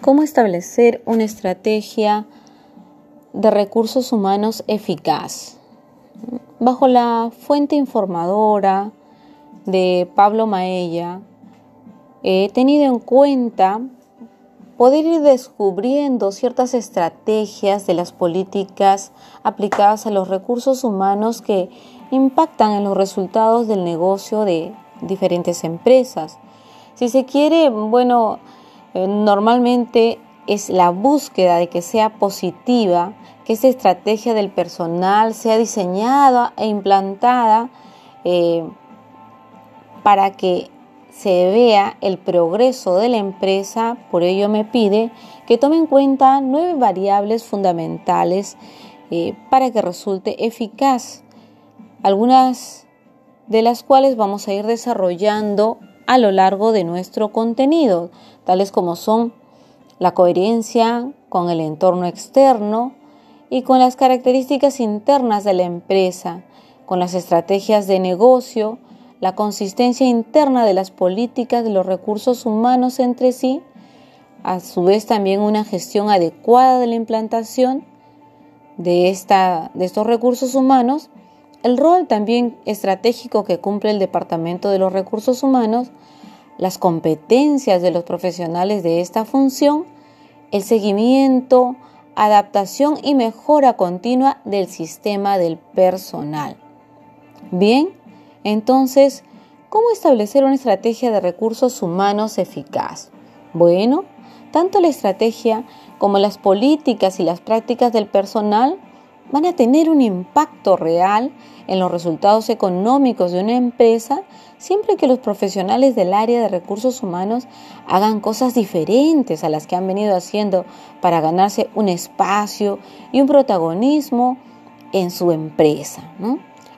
¿Cómo establecer una estrategia de recursos humanos eficaz? Bajo la fuente informadora de Pablo Maella, he tenido en cuenta poder ir descubriendo ciertas estrategias de las políticas aplicadas a los recursos humanos que impactan en los resultados del negocio de diferentes empresas. Si se quiere, bueno, normalmente es la búsqueda de que sea positiva, que esta estrategia del personal sea diseñada e implantada eh, para que se vea el progreso de la empresa, por ello me pide que tome en cuenta nueve variables fundamentales eh, para que resulte eficaz, algunas de las cuales vamos a ir desarrollando a lo largo de nuestro contenido, tales como son la coherencia con el entorno externo y con las características internas de la empresa, con las estrategias de negocio, la consistencia interna de las políticas de los recursos humanos entre sí, a su vez también una gestión adecuada de la implantación de, esta, de estos recursos humanos el rol también estratégico que cumple el Departamento de los Recursos Humanos, las competencias de los profesionales de esta función, el seguimiento, adaptación y mejora continua del sistema del personal. Bien, entonces, ¿cómo establecer una estrategia de recursos humanos eficaz? Bueno, tanto la estrategia como las políticas y las prácticas del personal van a tener un impacto real en los resultados económicos de una empresa siempre que los profesionales del área de recursos humanos hagan cosas diferentes a las que han venido haciendo para ganarse un espacio y un protagonismo en su empresa.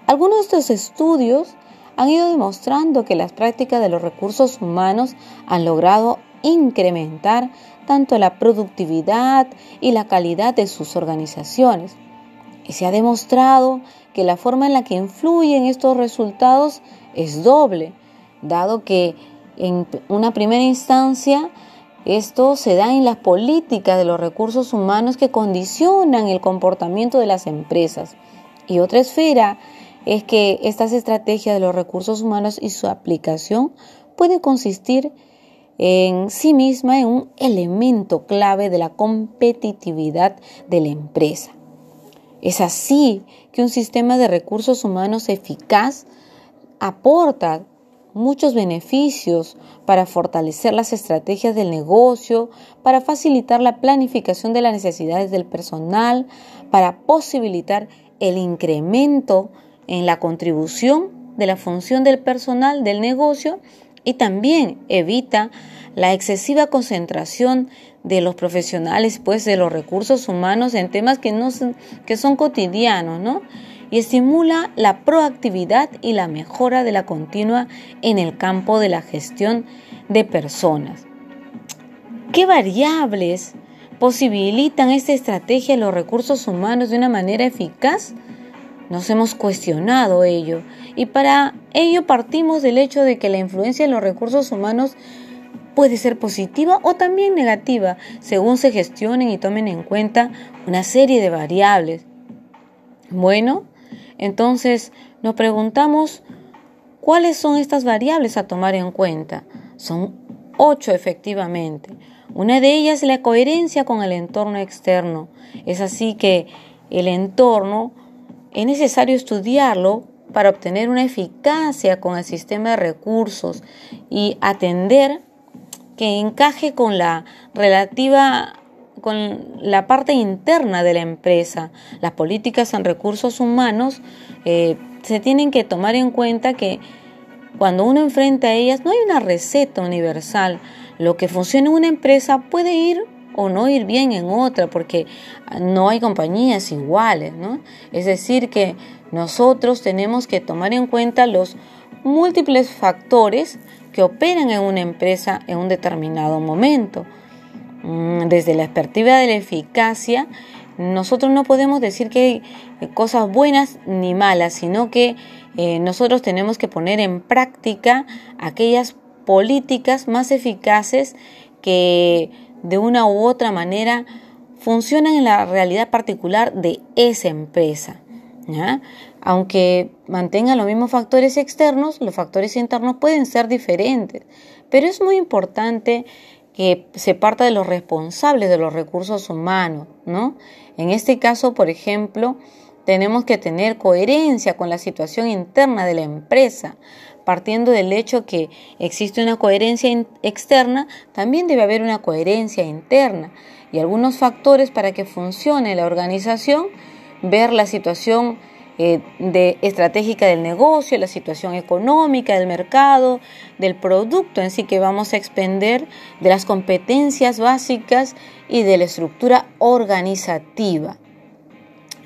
Algunos de estos estudios han ido demostrando que las prácticas de los recursos humanos han logrado incrementar tanto la productividad y la calidad de sus organizaciones. Y se ha demostrado que la forma en la que influyen estos resultados es doble, dado que en una primera instancia esto se da en las políticas de los recursos humanos que condicionan el comportamiento de las empresas. Y otra esfera es que estas estrategias de los recursos humanos y su aplicación puede consistir en sí misma en un elemento clave de la competitividad de la empresa. Es así que un sistema de recursos humanos eficaz aporta muchos beneficios para fortalecer las estrategias del negocio, para facilitar la planificación de las necesidades del personal, para posibilitar el incremento en la contribución de la función del personal del negocio y también evita la excesiva concentración de los profesionales, pues de los recursos humanos en temas que, no son, cotidianos, ¿no? Y estimula la proactividad y la mejora de la continua en el campo de la gestión de personas. ¿Qué variables posibilitan esta estrategia de los recursos humanos de una manera eficaz? Nos hemos cuestionado ello y para ello partimos del hecho de que la influencia de los recursos humanos puede ser positiva o también negativa, según se gestionen y tomen en cuenta una serie de variables. Bueno, entonces nos preguntamos cuáles son estas variables a tomar en cuenta. Son ocho efectivamente. Una de ellas es la coherencia con el entorno externo. Es así que el entorno es necesario estudiarlo para obtener una eficacia con el sistema de recursos y atender que encaje con la relativa con la parte interna de la empresa. Las políticas en recursos humanos eh, se tienen que tomar en cuenta que cuando uno enfrenta a ellas no hay una receta universal. Lo que funciona en una empresa puede ir o no ir bien en otra porque no hay compañías iguales, ¿no? Es decir, que nosotros tenemos que tomar en cuenta los múltiples factores que operan en una empresa en un determinado momento. Mm, desde la perspectiva de la eficacia, nosotros no podemos decir que hay cosas buenas ni malas, sino que eh, nosotros tenemos que poner en práctica aquellas políticas más eficaces que de una u otra manera funcionan en la realidad particular de esa empresa. Aunque mantengan los mismos factores externos, los factores internos pueden ser diferentes, pero es muy importante que se parta de los responsables de los recursos humanos, ¿no? En este caso, por ejemplo, tenemos que tener coherencia con la situación interna de la empresa. Partiendo del hecho que existe una coherencia externa, también debe haber una coherencia interna y algunos factores para que funcione la organización, ver la situación eh, de, estratégica del negocio, la situación económica del mercado, del producto en sí que vamos a expender, de las competencias básicas y de la estructura organizativa.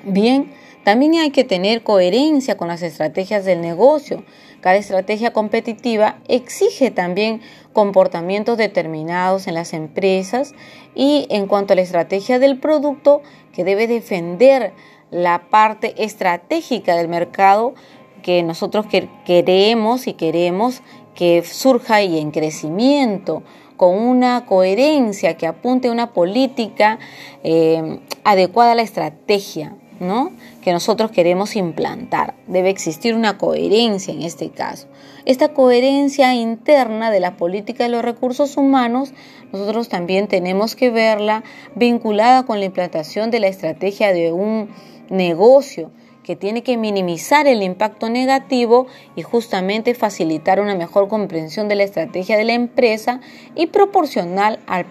Bien, también hay que tener coherencia con las estrategias del negocio. Cada estrategia competitiva exige también comportamientos determinados en las empresas y en cuanto a la estrategia del producto que debe defender la parte estratégica del mercado que nosotros queremos y queremos que surja y en crecimiento con una coherencia que apunte a una política eh, adecuada a la estrategia. ¿No? que nosotros queremos implantar. Debe existir una coherencia en este caso. Esta coherencia interna de la política de los recursos humanos, nosotros también tenemos que verla vinculada con la implantación de la estrategia de un negocio que tiene que minimizar el impacto negativo y justamente facilitar una mejor comprensión de la estrategia de la empresa y proporcionar al,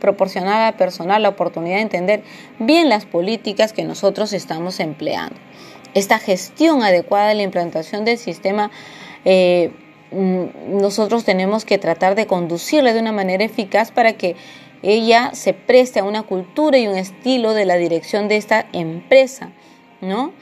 proporcionar al personal la oportunidad de entender bien las políticas que nosotros estamos empleando. Esta gestión adecuada de la implantación del sistema eh, mm, nosotros tenemos que tratar de conducirla de una manera eficaz para que ella se preste a una cultura y un estilo de la dirección de esta empresa, ¿no?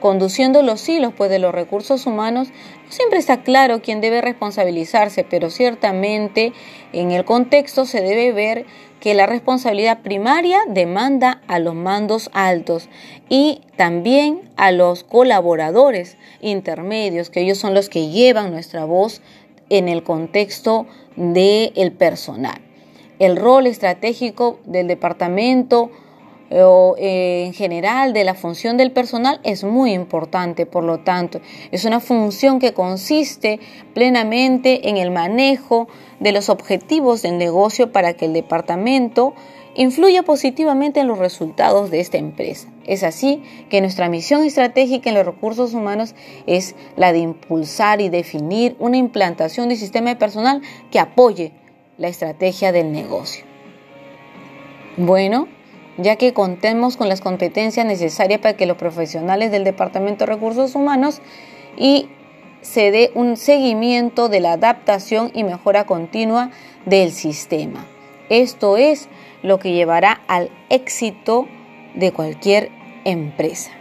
Conduciendo los hilos pues, de los recursos humanos, no siempre está claro quién debe responsabilizarse, pero ciertamente en el contexto se debe ver que la responsabilidad primaria demanda a los mandos altos y también a los colaboradores intermedios, que ellos son los que llevan nuestra voz en el contexto del personal. El rol estratégico del departamento o eh, en general de la función del personal es muy importante, por lo tanto, es una función que consiste plenamente en el manejo de los objetivos del negocio para que el departamento influya positivamente en los resultados de esta empresa. Es así que nuestra misión estratégica en los recursos humanos es la de impulsar y definir una implantación de sistema de personal que apoye la estrategia del negocio. Bueno, ya que contemos con las competencias necesarias para que los profesionales del Departamento de Recursos Humanos y se dé un seguimiento de la adaptación y mejora continua del sistema. Esto es lo que llevará al éxito de cualquier empresa.